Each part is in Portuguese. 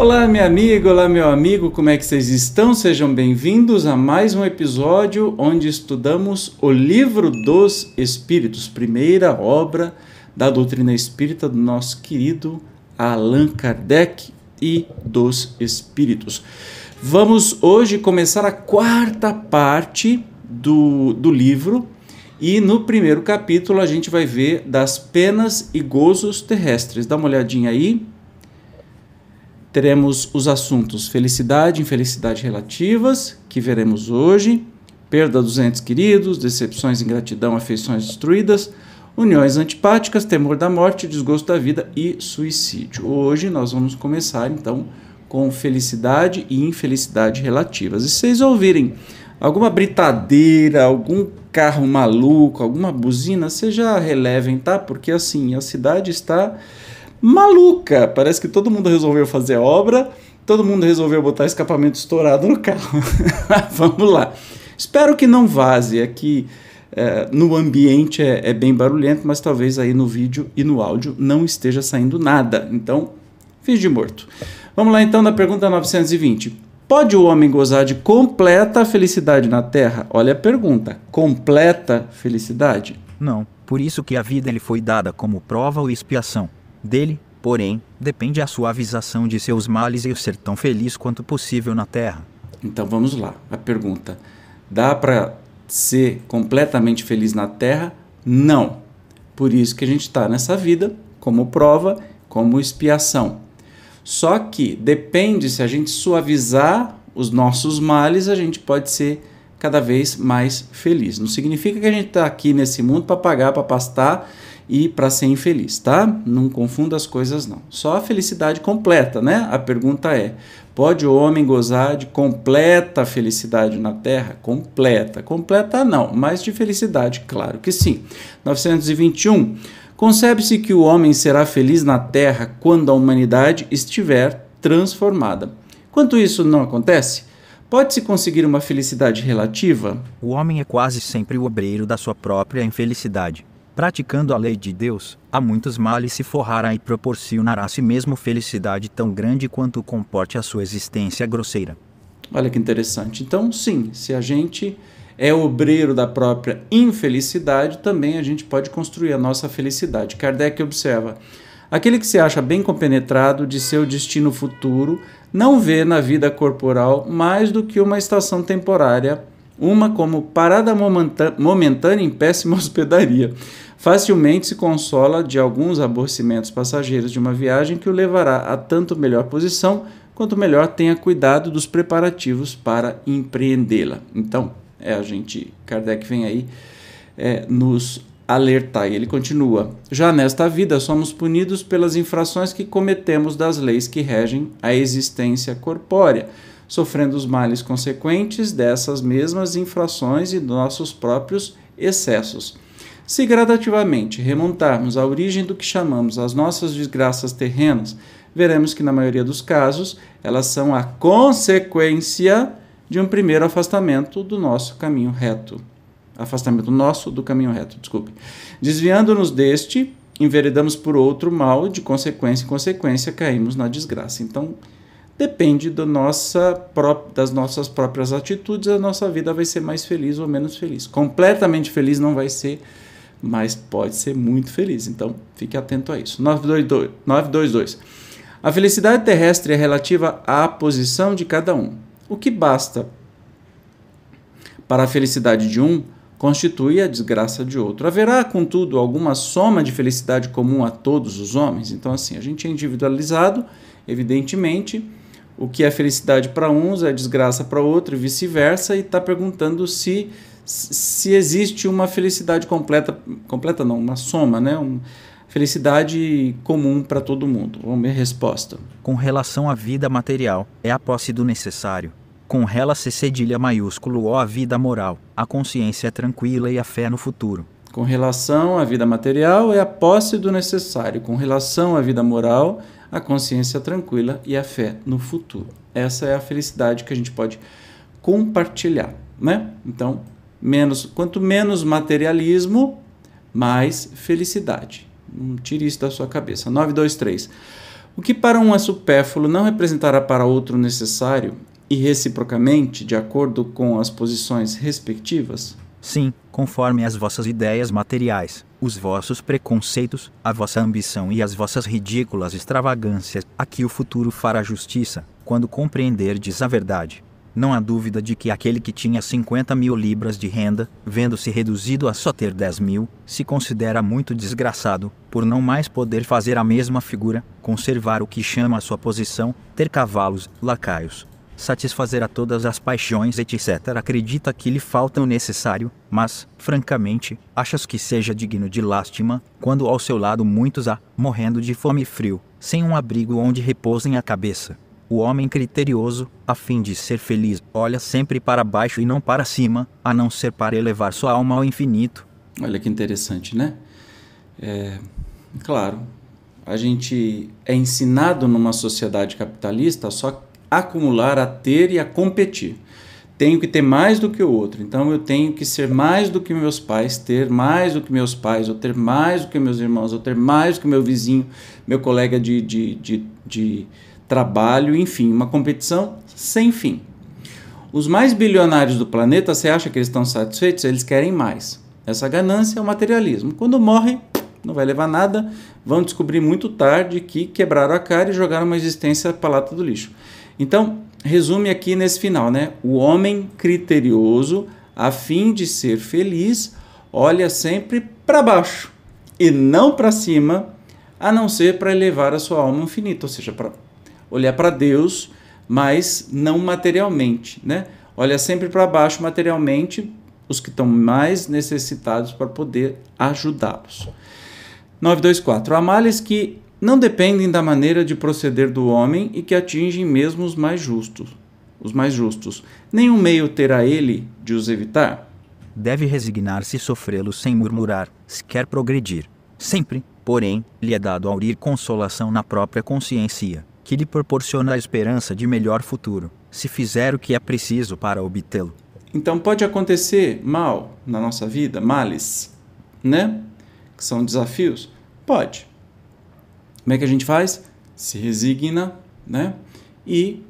Olá, minha amiga, olá, meu amigo, como é que vocês estão? Sejam bem-vindos a mais um episódio onde estudamos o Livro dos Espíritos, primeira obra da doutrina espírita do nosso querido Allan Kardec e dos Espíritos. Vamos hoje começar a quarta parte do, do livro. E no primeiro capítulo a gente vai ver das penas e gozos terrestres. Dá uma olhadinha aí teremos os assuntos felicidade e infelicidade relativas, que veremos hoje, perda dos entes queridos, decepções, ingratidão, afeições destruídas, uniões antipáticas, temor da morte, desgosto da vida e suicídio. Hoje nós vamos começar então com felicidade e infelicidade relativas. E se vocês ouvirem alguma britadeira, algum carro maluco, alguma buzina, vocês já relevem, tá? Porque assim, a cidade está maluca. Parece que todo mundo resolveu fazer obra, todo mundo resolveu botar escapamento estourado no carro. Vamos lá. Espero que não vaze. Aqui é, no ambiente é, é, bem barulhento, mas talvez aí no vídeo e no áudio não esteja saindo nada. Então, fiz de morto. Vamos lá então na pergunta 920. Pode o homem gozar de completa felicidade na Terra? Olha a pergunta. Completa felicidade? Não. Por isso que a vida lhe foi dada como prova ou expiação dele, porém, depende a suavização de seus males e o ser tão feliz quanto possível na terra. Então vamos lá. A pergunta: dá para ser completamente feliz na terra? Não. Por isso que a gente está nessa vida como prova, como expiação. Só que depende se a gente suavizar os nossos males, a gente pode ser cada vez mais feliz. Não significa que a gente está aqui nesse mundo para pagar, para pastar e para ser infeliz, tá? Não confunda as coisas não. Só a felicidade completa, né? A pergunta é: pode o homem gozar de completa felicidade na terra? Completa. Completa não, mas de felicidade, claro que sim. 921. Concebe-se que o homem será feliz na terra quando a humanidade estiver transformada. Quanto isso não acontece, Pode-se conseguir uma felicidade relativa? O homem é quase sempre o obreiro da sua própria infelicidade. Praticando a lei de Deus, há muitos males se forrará e proporcionará a si mesmo felicidade tão grande quanto comporte a sua existência grosseira. Olha que interessante. Então, sim, se a gente é obreiro da própria infelicidade, também a gente pode construir a nossa felicidade. Kardec observa: aquele que se acha bem compenetrado de seu destino futuro não vê na vida corporal mais do que uma estação temporária, uma como parada momentânea em péssima hospedaria facilmente se consola de alguns aborrecimentos passageiros de uma viagem que o levará a tanto melhor posição quanto melhor tenha cuidado dos preparativos para empreendê-la. Então, é a gente, Kardec vem aí é, nos alertar. E ele continua: Já nesta vida somos punidos pelas infrações que cometemos das leis que regem a existência corpórea, sofrendo os males consequentes dessas mesmas infrações e nossos próprios excessos. Se gradativamente remontarmos à origem do que chamamos as nossas desgraças terrenas, veremos que, na maioria dos casos, elas são a consequência de um primeiro afastamento do nosso caminho reto. Afastamento nosso do caminho reto, desculpe. Desviando-nos deste, enveredamos por outro mal, de consequência em consequência caímos na desgraça. Então, depende nossa, das nossas próprias atitudes, a nossa vida vai ser mais feliz ou menos feliz. Completamente feliz não vai ser mas pode ser muito feliz. Então, fique atento a isso. 922. 922. A felicidade terrestre é relativa à posição de cada um. O que basta para a felicidade de um constitui a desgraça de outro. Haverá, contudo, alguma soma de felicidade comum a todos os homens? Então, assim, a gente é individualizado, evidentemente. O que é felicidade para uns é desgraça para outro e vice-versa, e está perguntando se se existe uma felicidade completa, completa não, uma soma, né? Um, felicidade comum para todo mundo. Vamos ver a resposta. Com relação à vida material, é a posse do necessário. Com rela C cedilha maiúsculo ou a vida moral, a consciência é tranquila e a fé no futuro. Com relação à vida material, é a posse do necessário. Com relação à vida moral, a consciência tranquila e a fé no futuro. Essa é a felicidade que a gente pode compartilhar, né? Então, menos, quanto menos materialismo, mais felicidade. Não tire isso da sua cabeça. 923. O que para um é supérfluo não representará para outro necessário, e reciprocamente, de acordo com as posições respectivas? Sim, conforme as vossas ideias materiais, os vossos preconceitos, a vossa ambição e as vossas ridículas extravagâncias, aqui o futuro fará justiça, quando compreenderdes a verdade. Não há dúvida de que aquele que tinha 50 mil libras de renda, vendo-se reduzido a só ter 10 mil, se considera muito desgraçado, por não mais poder fazer a mesma figura, conservar o que chama a sua posição, ter cavalos, lacaios, satisfazer a todas as paixões, etc. Acredita que lhe falta o necessário, mas, francamente, achas que seja digno de lástima, quando ao seu lado muitos há, morrendo de fome e frio, sem um abrigo onde repousem a cabeça. O homem criterioso, a fim de ser feliz, olha sempre para baixo e não para cima, a não ser para elevar sua alma ao infinito. Olha que interessante, né? É, claro, a gente é ensinado numa sociedade capitalista a só acumular, a ter e a competir. Tenho que ter mais do que o outro, então eu tenho que ser mais do que meus pais, ter mais do que meus pais, ou ter mais do que meus irmãos, ou ter mais do que meu vizinho, meu colega de, de, de, de trabalho, enfim, uma competição sem fim. Os mais bilionários do planeta, você acha que eles estão satisfeitos? Eles querem mais. Essa ganância é o materialismo. Quando morrem, não vai levar nada, vão descobrir muito tarde que quebraram a cara e jogaram uma existência para lata do lixo. Então, resume aqui nesse final, né? O homem criterioso, a fim de ser feliz, olha sempre para baixo e não para cima, a não ser para elevar a sua alma infinita, ou seja, para olhar para Deus, mas não materialmente, né? Olha sempre para baixo materialmente os que estão mais necessitados para poder ajudá-los. 924. Há males que não dependem da maneira de proceder do homem e que atingem mesmo os mais justos. Os mais justos. Nenhum meio terá ele de os evitar? Deve resignar-se e sofrê-los sem murmurar, se quer progredir. Sempre, porém, lhe é dado aurir consolação na própria consciência que lhe proporciona a esperança de melhor futuro, se fizer o que é preciso para obtê-lo. Então pode acontecer mal na nossa vida, males, né? Que são desafios? Pode. Como é que a gente faz? Se resigna, né? E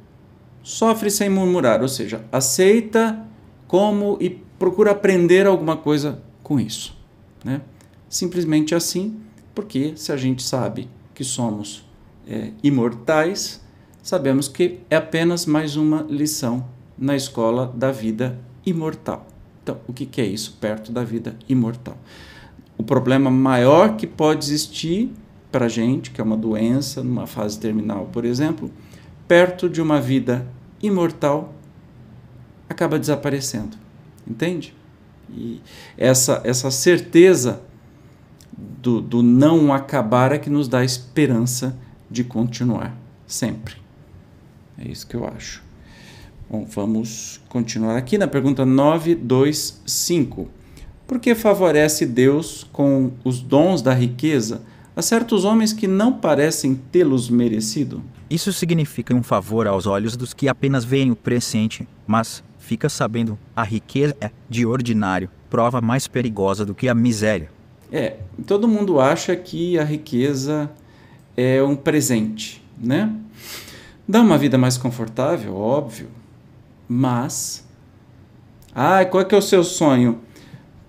sofre sem murmurar, ou seja, aceita como e procura aprender alguma coisa com isso, né? Simplesmente assim, porque se a gente sabe que somos é, imortais, sabemos que é apenas mais uma lição na escola da vida imortal. Então, o que, que é isso perto da vida imortal? O problema maior que pode existir para a gente, que é uma doença, numa fase terminal, por exemplo, perto de uma vida imortal, acaba desaparecendo. Entende? E essa, essa certeza do, do não acabar é que nos dá esperança de continuar, sempre. É isso que eu acho. Bom, vamos continuar aqui na pergunta 925. Por que favorece Deus com os dons da riqueza a certos homens que não parecem tê-los merecido? Isso significa um favor aos olhos dos que apenas veem o presente, mas, fica sabendo, a riqueza é, de ordinário, prova mais perigosa do que a miséria. É, todo mundo acha que a riqueza é um presente, né? Dá uma vida mais confortável, óbvio, mas. Ah, qual é que é o seu sonho?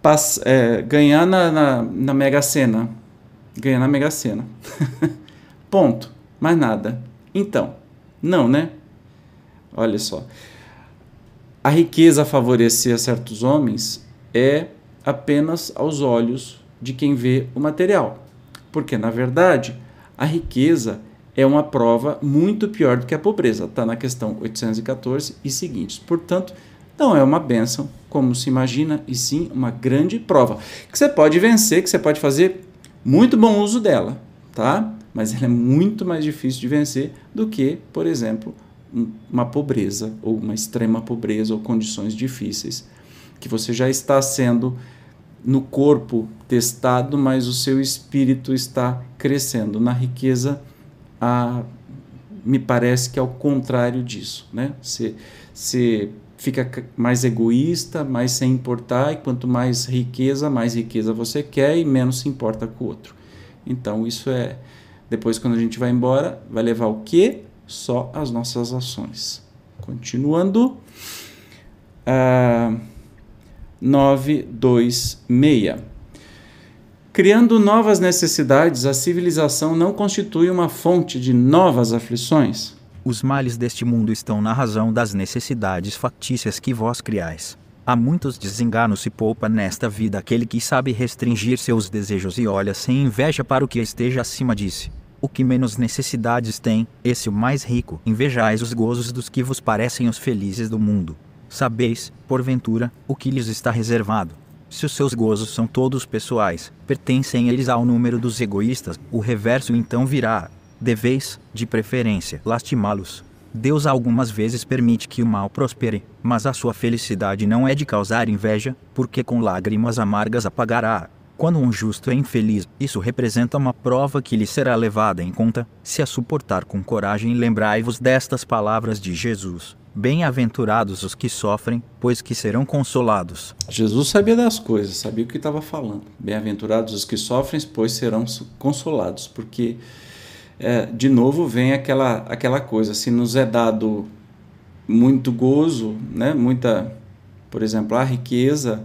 Pass é, ganhar na, na, na Mega Sena. Ganhar na Mega Sena. Ponto. Mais nada. Então, não, né? Olha só. A riqueza favorecer a certos homens é apenas aos olhos de quem vê o material. Porque, na verdade, a riqueza é uma prova muito pior do que a pobreza. Está na questão 814 e seguintes. Portanto, não é uma bênção, como se imagina, e sim uma grande prova. Que você pode vencer, que você pode fazer muito bom uso dela, tá? Mas ela é muito mais difícil de vencer do que, por exemplo, uma pobreza, ou uma extrema pobreza, ou condições difíceis, que você já está sendo no corpo testado, mas o seu espírito está crescendo. Na riqueza, a, me parece que é o contrário disso. Né? Você, você fica mais egoísta, mais sem importar, e quanto mais riqueza, mais riqueza você quer e menos se importa com o outro. Então, isso é Depois, quando a gente vai embora, vai levar o quê? Só as nossas ações. Continuando. Uh, 926. Criando novas necessidades, a civilização não constitui uma fonte de novas aflições? Os males deste mundo estão na razão das necessidades factícias que vós criais. Há muitos desenganos se poupa nesta vida aquele que sabe restringir seus desejos e olha sem inveja para o que esteja acima disse. O que menos necessidades tem, esse o mais rico, invejais os gozos dos que vos parecem os felizes do mundo. Sabeis, porventura, o que lhes está reservado. Se os seus gozos são todos pessoais, pertencem eles ao número dos egoístas, o reverso então virá. Deveis, de preferência, lastimá-los. Deus algumas vezes permite que o mal prospere, mas a sua felicidade não é de causar inveja, porque com lágrimas amargas apagará. Quando um justo é infeliz, isso representa uma prova que lhe será levada em conta, se a suportar com coragem. Lembrai-vos destas palavras de Jesus: Bem-aventurados os que sofrem, pois que serão consolados. Jesus sabia das coisas, sabia o que estava falando. Bem-aventurados os que sofrem, pois serão consolados. Porque, é, de novo, vem aquela, aquela coisa: se nos é dado muito gozo, né, muita, por exemplo, a riqueza,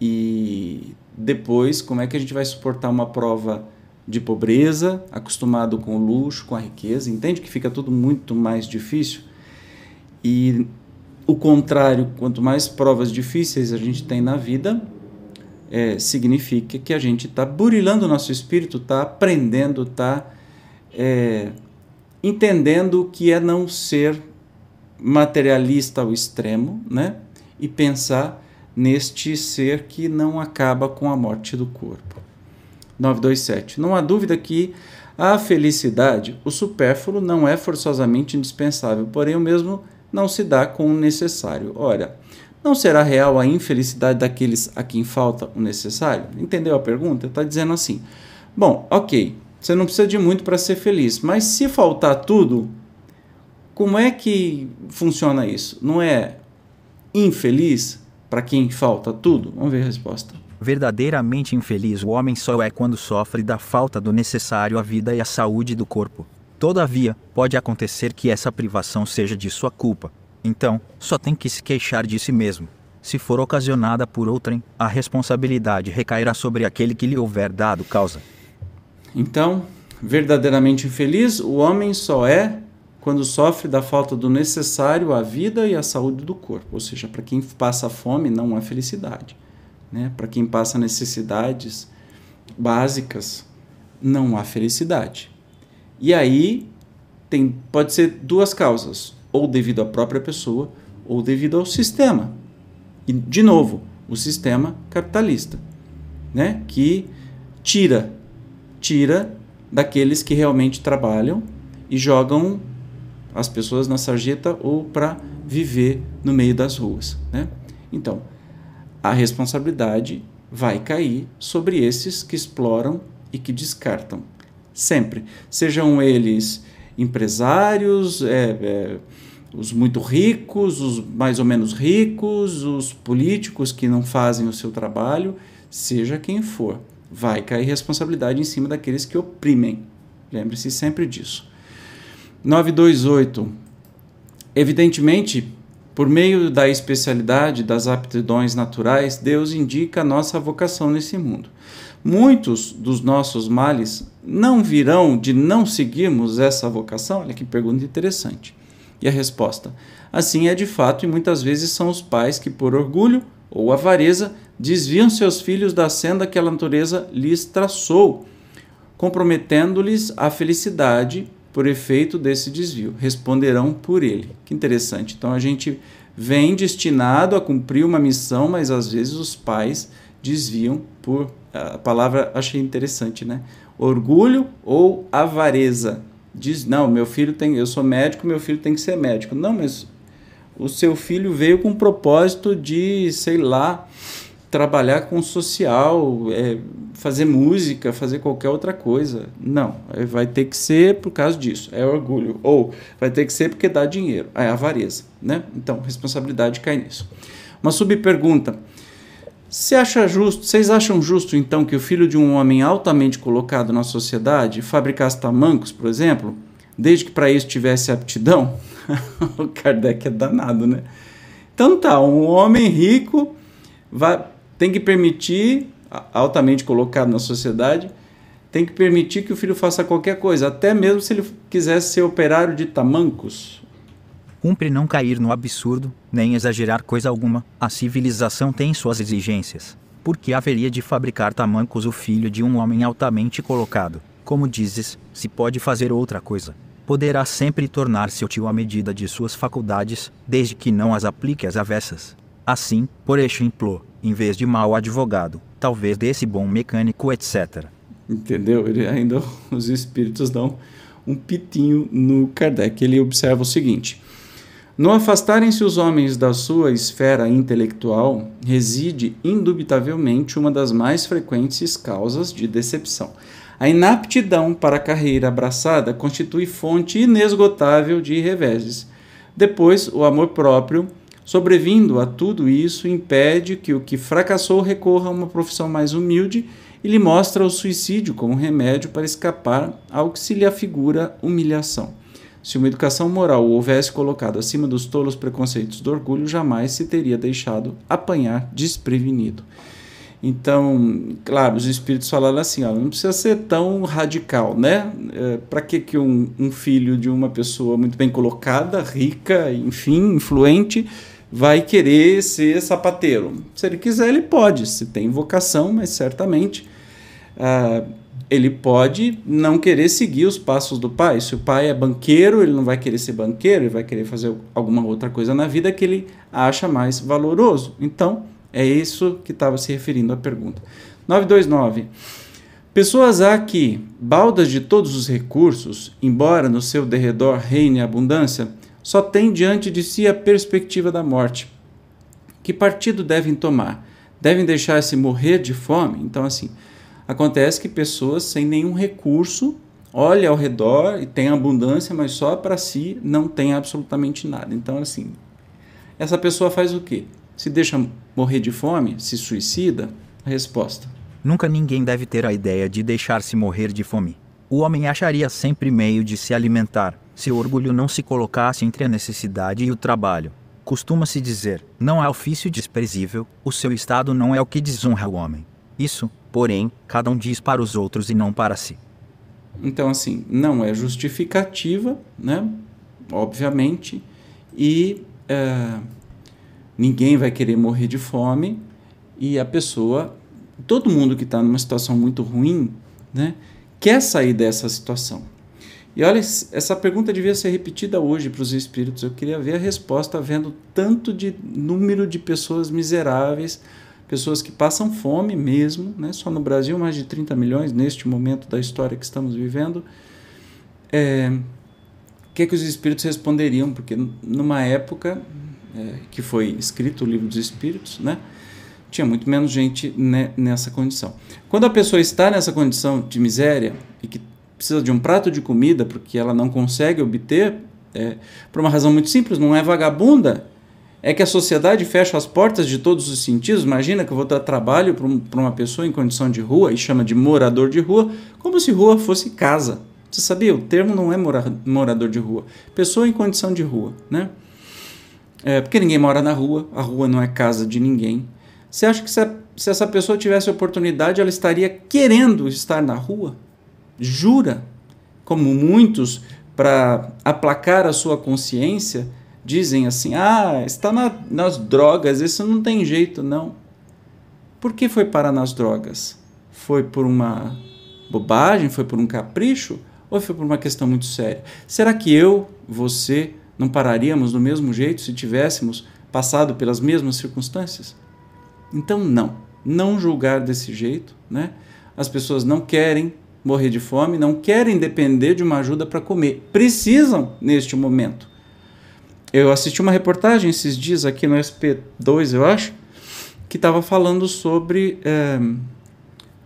e depois, como é que a gente vai suportar uma prova de pobreza, acostumado com o luxo, com a riqueza? Entende que fica tudo muito mais difícil? E o contrário, quanto mais provas difíceis a gente tem na vida, é, significa que a gente está burilando o nosso espírito, está aprendendo, está é, entendendo o que é não ser materialista ao extremo, né? E pensar neste ser que não acaba com a morte do corpo. 927. Não há dúvida que a felicidade, o supérfluo, não é forçosamente indispensável, porém o mesmo não se dá com o necessário. Ora, não será real a infelicidade daqueles a quem falta o necessário? Entendeu a pergunta? Está dizendo assim: bom, ok, você não precisa de muito para ser feliz, mas se faltar tudo, como é que funciona isso? Não é infeliz para quem falta tudo? Vamos ver a resposta. Verdadeiramente infeliz o homem só é quando sofre da falta do necessário à vida e à saúde do corpo. Todavia, pode acontecer que essa privação seja de sua culpa. Então, só tem que se queixar de si mesmo. Se for ocasionada por outrem, a responsabilidade recairá sobre aquele que lhe houver dado causa. Então, verdadeiramente infeliz, o homem só é quando sofre da falta do necessário à vida e à saúde do corpo. Ou seja, para quem passa fome, não há felicidade. Né? Para quem passa necessidades básicas, não há felicidade. E aí tem, pode ser duas causas, ou devido à própria pessoa, ou devido ao sistema. E, de novo, o sistema capitalista, né? que tira, tira daqueles que realmente trabalham e jogam as pessoas na sarjeta ou para viver no meio das ruas. Né? Então, a responsabilidade vai cair sobre esses que exploram e que descartam sempre. Sejam eles empresários, é, é, os muito ricos, os mais ou menos ricos, os políticos que não fazem o seu trabalho, seja quem for. Vai cair responsabilidade em cima daqueles que oprimem. Lembre-se sempre disso. 928. Evidentemente, por meio da especialidade das aptidões naturais, Deus indica a nossa vocação nesse mundo. Muitos dos nossos males não virão de não seguirmos essa vocação? Olha que pergunta interessante. E a resposta: assim é de fato, e muitas vezes são os pais que, por orgulho ou avareza, desviam seus filhos da senda que a natureza lhes traçou, comprometendo-lhes a felicidade por efeito desse desvio. Responderão por ele. Que interessante. Então a gente vem destinado a cumprir uma missão, mas às vezes os pais desviam por. A palavra achei interessante, né? Orgulho ou avareza. Diz, não, meu filho tem. Eu sou médico, meu filho tem que ser médico. Não, mas o seu filho veio com o propósito de, sei lá, trabalhar com social, é, fazer música, fazer qualquer outra coisa. Não, vai ter que ser por causa disso, é orgulho. Ou vai ter que ser porque dá dinheiro, é avareza. Né? Então, responsabilidade cai nisso. Uma subpergunta. Você acha justo, vocês acham justo então que o filho de um homem altamente colocado na sociedade fabricasse tamancos, por exemplo, desde que para isso tivesse aptidão? o Kardec é danado, né? Então tá, um homem rico vai, tem que permitir, altamente colocado na sociedade, tem que permitir que o filho faça qualquer coisa, até mesmo se ele quisesse ser operário de tamancos. Cumpre não cair no absurdo, nem exagerar coisa alguma. A civilização tem suas exigências. Porque haveria de fabricar tamancos o filho de um homem altamente colocado? Como dizes, se pode fazer outra coisa. Poderá sempre tornar-se útil à medida de suas faculdades, desde que não as aplique às avessas. Assim, por exemplo, em vez de mau advogado, talvez desse bom mecânico, etc. Entendeu? Ele ainda os espíritos dão um pitinho no Kardec. Ele observa o seguinte: no afastarem-se os homens da sua esfera intelectual, reside indubitavelmente uma das mais frequentes causas de decepção. A inaptidão para a carreira abraçada constitui fonte inesgotável de reveses. Depois, o amor próprio, sobrevindo a tudo isso, impede que o que fracassou recorra a uma profissão mais humilde e lhe mostra o suicídio como remédio para escapar ao que se lhe afigura humilhação. Se uma educação moral o houvesse colocado acima dos tolos preconceitos do orgulho, jamais se teria deixado apanhar desprevenido. Então, claro, os espíritos falaram assim: ó, não precisa ser tão radical, né? É, Para que, que um, um, filho de uma pessoa muito bem colocada, rica, enfim, influente, vai querer ser sapateiro? Se ele quiser, ele pode, se tem vocação, mas certamente. Ah, ele pode não querer seguir os passos do pai. Se o pai é banqueiro, ele não vai querer ser banqueiro, ele vai querer fazer alguma outra coisa na vida que ele acha mais valoroso. Então, é isso que estava se referindo à pergunta. 929. Pessoas há que, baldas de todos os recursos, embora no seu derredor reine a abundância, só têm diante de si a perspectiva da morte. Que partido devem tomar? Devem deixar-se morrer de fome? Então, assim, Acontece que pessoas sem nenhum recurso olham ao redor e têm abundância, mas só para si não tem absolutamente nada. Então, assim, essa pessoa faz o quê? Se deixa morrer de fome? Se suicida? Resposta: Nunca ninguém deve ter a ideia de deixar-se morrer de fome. O homem acharia sempre meio de se alimentar, se o orgulho não se colocasse entre a necessidade e o trabalho. Costuma-se dizer: não é ofício desprezível, o seu estado não é o que desonra o homem. Isso, porém, cada um diz para os outros e não para si. Então, assim, não é justificativa, né? Obviamente, e é, ninguém vai querer morrer de fome, e a pessoa, todo mundo que está numa situação muito ruim, né, quer sair dessa situação. E olha, essa pergunta devia ser repetida hoje para os espíritos. Eu queria ver a resposta, vendo tanto de número de pessoas miseráveis pessoas que passam fome mesmo, né? só no Brasil mais de 30 milhões neste momento da história que estamos vivendo. É, o que, é que os espíritos responderiam? Porque numa época é, que foi escrito o livro dos espíritos, né? tinha muito menos gente né, nessa condição. Quando a pessoa está nessa condição de miséria e que precisa de um prato de comida porque ela não consegue obter, é, por uma razão muito simples, não é vagabunda, é que a sociedade fecha as portas de todos os sentidos. Imagina que eu vou dar trabalho para uma pessoa em condição de rua e chama de morador de rua, como se rua fosse casa. Você sabia? O termo não é mora, morador de rua. Pessoa em condição de rua, né? É, porque ninguém mora na rua, a rua não é casa de ninguém. Você acha que se, a, se essa pessoa tivesse oportunidade, ela estaria querendo estar na rua? Jura? Como muitos, para aplacar a sua consciência, dizem assim: ah, está na, nas drogas, isso não tem jeito, não. Por que foi parar nas drogas? Foi por uma bobagem? Foi por um capricho? Ou foi por uma questão muito séria? Será que eu, você, não pararíamos do mesmo jeito se tivéssemos passado pelas mesmas circunstâncias? Então, não. Não julgar desse jeito, né? As pessoas não querem morrer de fome, não querem depender de uma ajuda para comer. Precisam neste momento. Eu assisti uma reportagem esses dias aqui no SP2, eu acho, que estava falando sobre é,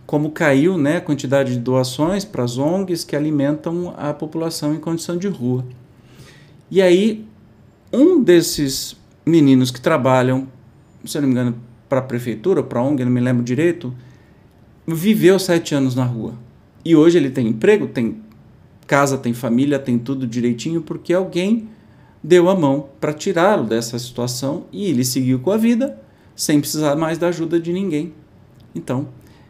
como caiu né, a quantidade de doações para as ONGs que alimentam a população em condição de rua. E aí, um desses meninos que trabalham, se não me engano, para a prefeitura, para a ONG, não me lembro direito, viveu sete anos na rua. E hoje ele tem emprego, tem casa, tem família, tem tudo direitinho, porque alguém deu a mão para tirá-lo dessa situação e ele seguiu com a vida sem precisar mais da ajuda de ninguém. Então,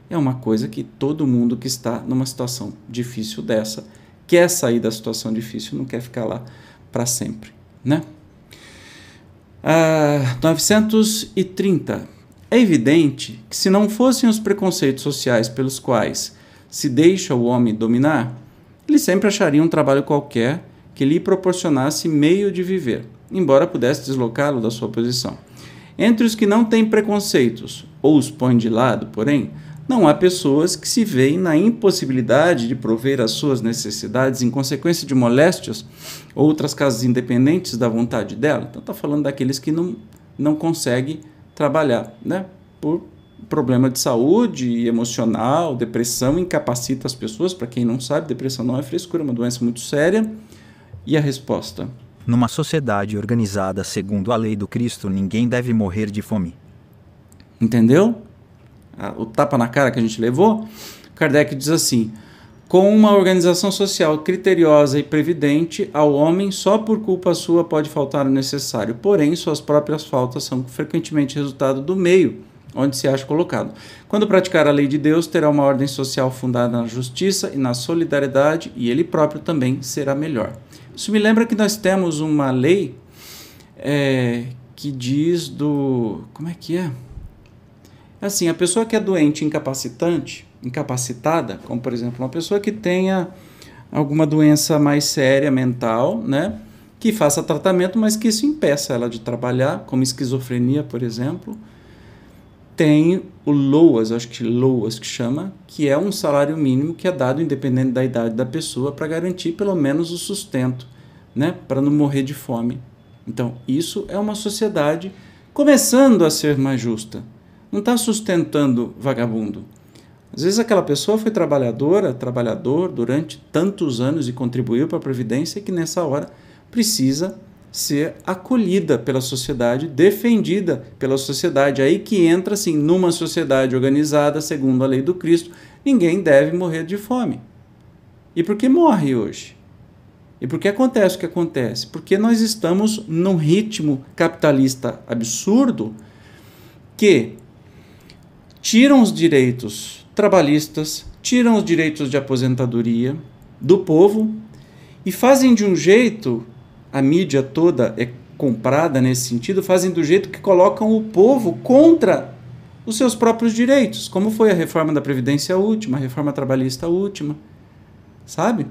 é uma coisa que todo mundo que está numa situação difícil dessa quer sair da situação difícil, não quer ficar lá para sempre, né? Ah, 930. É evidente que se não fossem os preconceitos sociais pelos quais se deixa o homem dominar, ele sempre acharia um trabalho qualquer que lhe proporcionasse meio de viver, embora pudesse deslocá-lo da sua posição. Entre os que não têm preconceitos ou os põem de lado, porém, não há pessoas que se veem na impossibilidade de prover as suas necessidades em consequência de moléstias ou outras casas independentes da vontade dela. Então está falando daqueles que não, não conseguem trabalhar, né? Por problema de saúde emocional, depressão incapacita as pessoas. Para quem não sabe, depressão não é frescura, é uma doença muito séria. E a resposta? Numa sociedade organizada segundo a lei do Cristo, ninguém deve morrer de fome. Entendeu? O tapa na cara que a gente levou? Kardec diz assim: com uma organização social criteriosa e previdente, ao homem só por culpa sua pode faltar o necessário, porém suas próprias faltas são frequentemente resultado do meio onde se acha colocado. Quando praticar a lei de Deus, terá uma ordem social fundada na justiça e na solidariedade, e ele próprio também será melhor. Isso me lembra que nós temos uma lei é, que diz do. Como é que é? Assim, a pessoa que é doente, incapacitante, incapacitada, como por exemplo uma pessoa que tenha alguma doença mais séria mental, né? Que faça tratamento, mas que isso impeça ela de trabalhar, como esquizofrenia, por exemplo. Tem o LOAS, acho que LOAS que chama, que é um salário mínimo que é dado independente da idade da pessoa para garantir pelo menos o sustento, né? Para não morrer de fome. Então, isso é uma sociedade começando a ser mais justa. Não está sustentando vagabundo às vezes aquela pessoa foi trabalhadora, trabalhador durante tantos anos e contribuiu para a Previdência que nessa hora precisa ser acolhida pela sociedade, defendida pela sociedade. Aí que entra assim, numa sociedade organizada segundo a lei do Cristo, ninguém deve morrer de fome. E por que morre hoje? E por que acontece o que acontece? Porque nós estamos num ritmo capitalista absurdo que tiram os direitos trabalhistas, tiram os direitos de aposentadoria do povo e fazem de um jeito, a mídia toda é comprada nesse sentido, fazem do jeito que colocam o povo contra os seus próprios direitos, como foi a reforma da Previdência última, a reforma trabalhista última, sabe?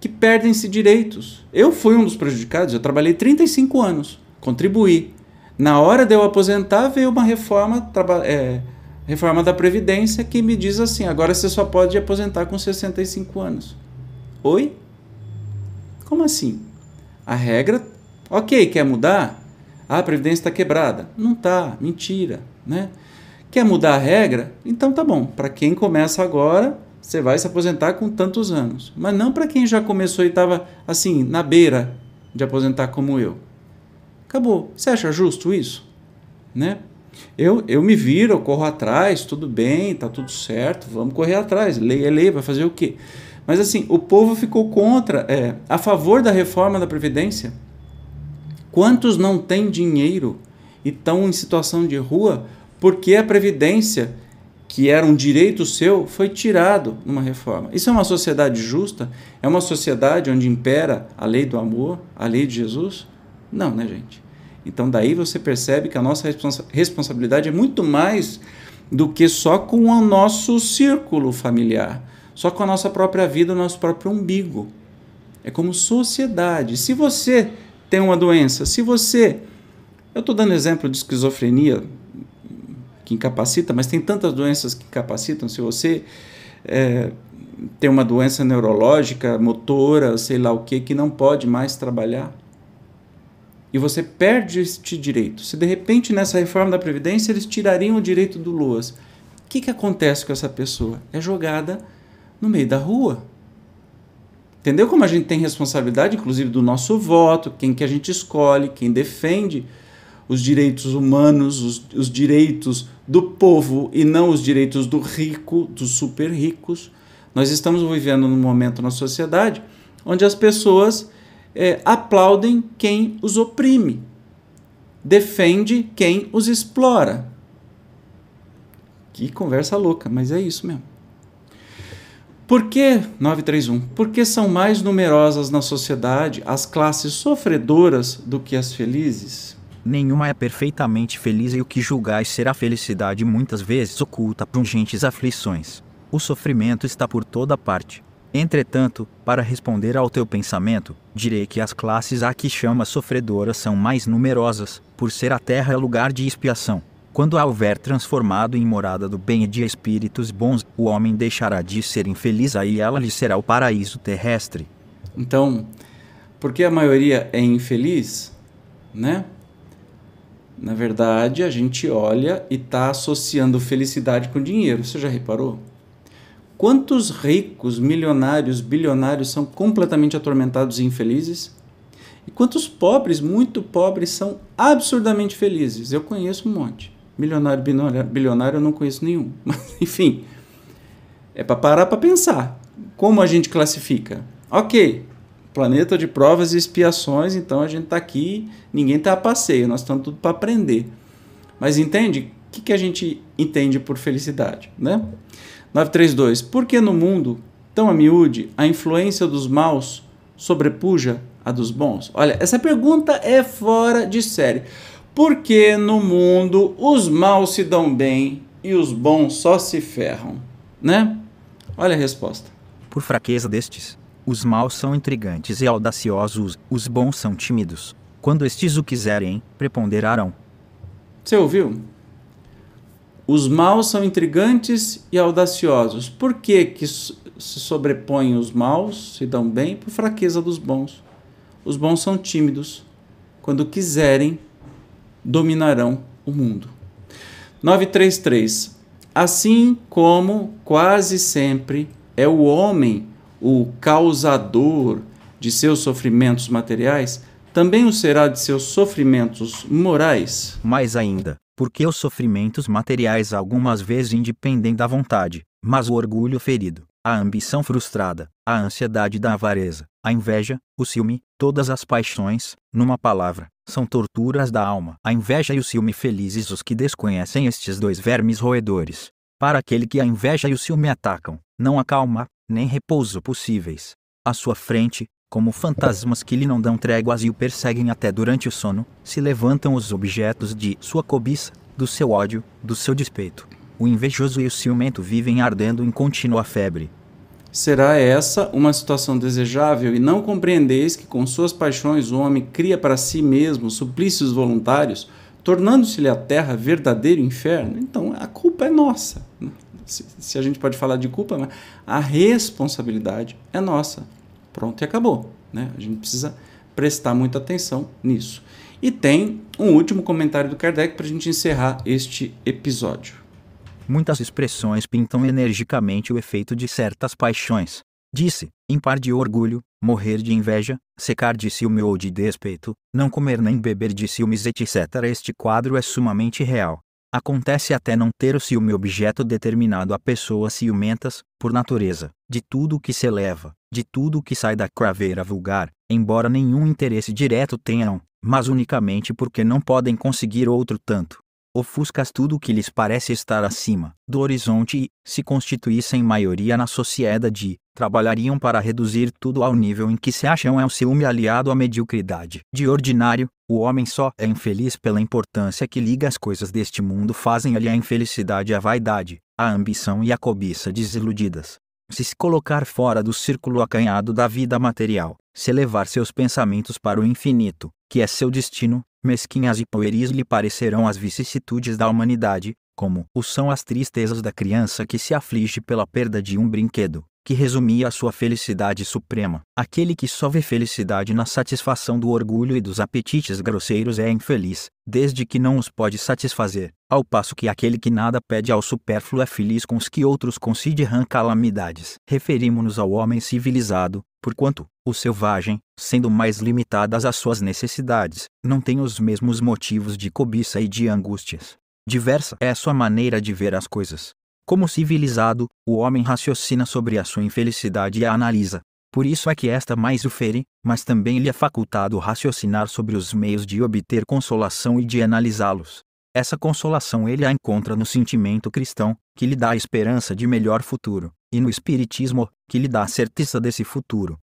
Que perdem-se direitos. Eu fui um dos prejudicados, eu trabalhei 35 anos, contribuí. Na hora de eu aposentar, veio uma reforma é, reforma da Previdência que me diz assim: agora você só pode aposentar com 65 anos. Oi? Como assim? A regra, ok, quer mudar? Ah, a Previdência está quebrada. Não tá, mentira, né? Quer mudar a regra? Então tá bom. Para quem começa agora, você vai se aposentar com tantos anos. Mas não para quem já começou e estava assim, na beira de aposentar como eu. Acabou. Você acha justo isso? Né? Eu, eu me viro, eu corro atrás, tudo bem, tá tudo certo, vamos correr atrás. Lei é lei, vai fazer o quê? Mas assim, o povo ficou contra, é, a favor da reforma da Previdência. Quantos não têm dinheiro e estão em situação de rua porque a Previdência, que era um direito seu, foi tirado numa reforma? Isso é uma sociedade justa? É uma sociedade onde impera a lei do amor, a lei de Jesus? Não, né, gente? Então, daí você percebe que a nossa responsa responsabilidade é muito mais do que só com o nosso círculo familiar, só com a nossa própria vida, o nosso próprio umbigo. É como sociedade. Se você tem uma doença, se você. Eu estou dando exemplo de esquizofrenia, que incapacita, mas tem tantas doenças que incapacitam. Se você é, tem uma doença neurológica, motora, sei lá o que, que não pode mais trabalhar e você perde este direito. Se de repente nessa reforma da Previdência eles tirariam o direito do Luas, o que, que acontece com essa pessoa? É jogada no meio da rua. Entendeu como a gente tem responsabilidade, inclusive, do nosso voto, quem que a gente escolhe, quem defende os direitos humanos, os, os direitos do povo e não os direitos do rico, dos super ricos. Nós estamos vivendo num momento na sociedade onde as pessoas é, aplaudem quem os oprime, defende quem os explora. Que conversa louca, mas é isso mesmo. Por que 931? Porque são mais numerosas na sociedade as classes sofredoras do que as felizes? Nenhuma é perfeitamente feliz e o que julgais ser a felicidade muitas vezes oculta pungentes aflições. O sofrimento está por toda parte. Entretanto, para responder ao teu pensamento, direi que as classes a que chama sofredoras são mais numerosas, por ser a terra lugar de expiação. Quando a houver transformado em morada do bem e de espíritos bons, o homem deixará de ser infeliz, aí ela lhe será o paraíso terrestre. Então, porque a maioria é infeliz, né? Na verdade, a gente olha e está associando felicidade com dinheiro. Você já reparou? Quantos ricos, milionários, bilionários são completamente atormentados e infelizes? E quantos pobres, muito pobres, são absurdamente felizes? Eu conheço um monte. Milionário, bilionário, eu não conheço nenhum. Mas, enfim, é para parar para pensar. Como a gente classifica? Ok, planeta de provas e expiações, então a gente está aqui, ninguém está a passeio, nós estamos tudo para aprender. Mas entende? O que, que a gente entende por felicidade, né? 932. Por que no mundo, tão a miúde, a influência dos maus sobrepuja a dos bons? Olha, essa pergunta é fora de série. Por que no mundo os maus se dão bem e os bons só se ferram? Né? Olha a resposta. Por fraqueza destes, os maus são intrigantes e audaciosos, os bons são tímidos. Quando estes o quiserem, preponderarão. Você ouviu? Os maus são intrigantes e audaciosos. Por que, que se sobrepõem os maus, se dão bem? Por fraqueza dos bons. Os bons são tímidos. Quando quiserem, dominarão o mundo. 933. Assim como quase sempre é o homem o causador de seus sofrimentos materiais, também o será de seus sofrimentos morais. Mais ainda, porque os sofrimentos materiais algumas vezes independem da vontade, mas o orgulho ferido, a ambição frustrada, a ansiedade da avareza, a inveja, o ciúme, todas as paixões, numa palavra, são torturas da alma. A inveja e o ciúme felizes os que desconhecem estes dois vermes roedores. Para aquele que a inveja e o ciúme atacam, não há calma, nem repouso possíveis. À sua frente, como fantasmas que lhe não dão tréguas e o perseguem até durante o sono, se levantam os objetos de sua cobiça, do seu ódio, do seu despeito. O invejoso e o ciumento vivem ardendo em contínua febre. Será essa uma situação desejável e não compreendeis que com suas paixões o homem cria para si mesmo suplícios voluntários, tornando-se-lhe a terra verdadeiro inferno? Então a culpa é nossa. Se, se a gente pode falar de culpa, a responsabilidade é nossa. Pronto e acabou. Né? A gente precisa prestar muita atenção nisso. E tem um último comentário do Kardec para a gente encerrar este episódio. Muitas expressões pintam energicamente o efeito de certas paixões. Disse, em par de orgulho, morrer de inveja, secar de ciúme ou de despeito, não comer nem beber de ciúmes, etc. Este quadro é sumamente real. Acontece até não ter o ciúme objeto determinado a pessoas ciumentas, por natureza, de tudo o que se eleva, de tudo o que sai da craveira vulgar, embora nenhum interesse direto tenham, mas unicamente porque não podem conseguir outro tanto. Ofuscas tudo o que lhes parece estar acima do horizonte e, se constituíssem maioria na sociedade, trabalhariam para reduzir tudo ao nível em que se acham é o ciúme aliado à mediocridade. De ordinário, o homem só é infeliz pela importância que liga as coisas deste mundo fazem-lhe a infelicidade a vaidade, a ambição e a cobiça desiludidas. Se se colocar fora do círculo acanhado da vida material, se elevar seus pensamentos para o infinito, que é seu destino, mesquinhas e pueris lhe parecerão as vicissitudes da humanidade, como o são as tristezas da criança que se aflige pela perda de um brinquedo, que resumia a sua felicidade suprema. Aquele que só vê felicidade na satisfação do orgulho e dos apetites grosseiros é infeliz, desde que não os pode satisfazer, ao passo que aquele que nada pede ao supérfluo é feliz com os que outros consideram calamidades. Referimos-nos ao homem civilizado, Porquanto, o selvagem, sendo mais limitadas as suas necessidades, não tem os mesmos motivos de cobiça e de angústias. Diversa é a sua maneira de ver as coisas. Como civilizado, o homem raciocina sobre a sua infelicidade e a analisa. Por isso é que esta mais o fere, mas também lhe é facultado raciocinar sobre os meios de obter consolação e de analisá-los. Essa consolação ele a encontra no sentimento cristão, que lhe dá a esperança de melhor futuro, e no Espiritismo, que lhe dá a certeza desse futuro.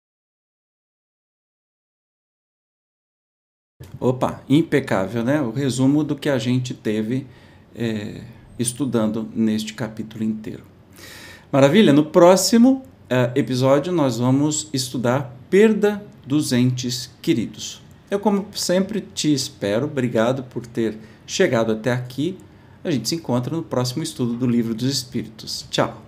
Opa, impecável, né? O resumo do que a gente teve é, estudando neste capítulo inteiro. Maravilha, no próximo é, episódio nós vamos estudar perda dos entes queridos. Eu, como sempre, te espero. Obrigado por ter chegado até aqui. A gente se encontra no próximo estudo do Livro dos Espíritos. Tchau!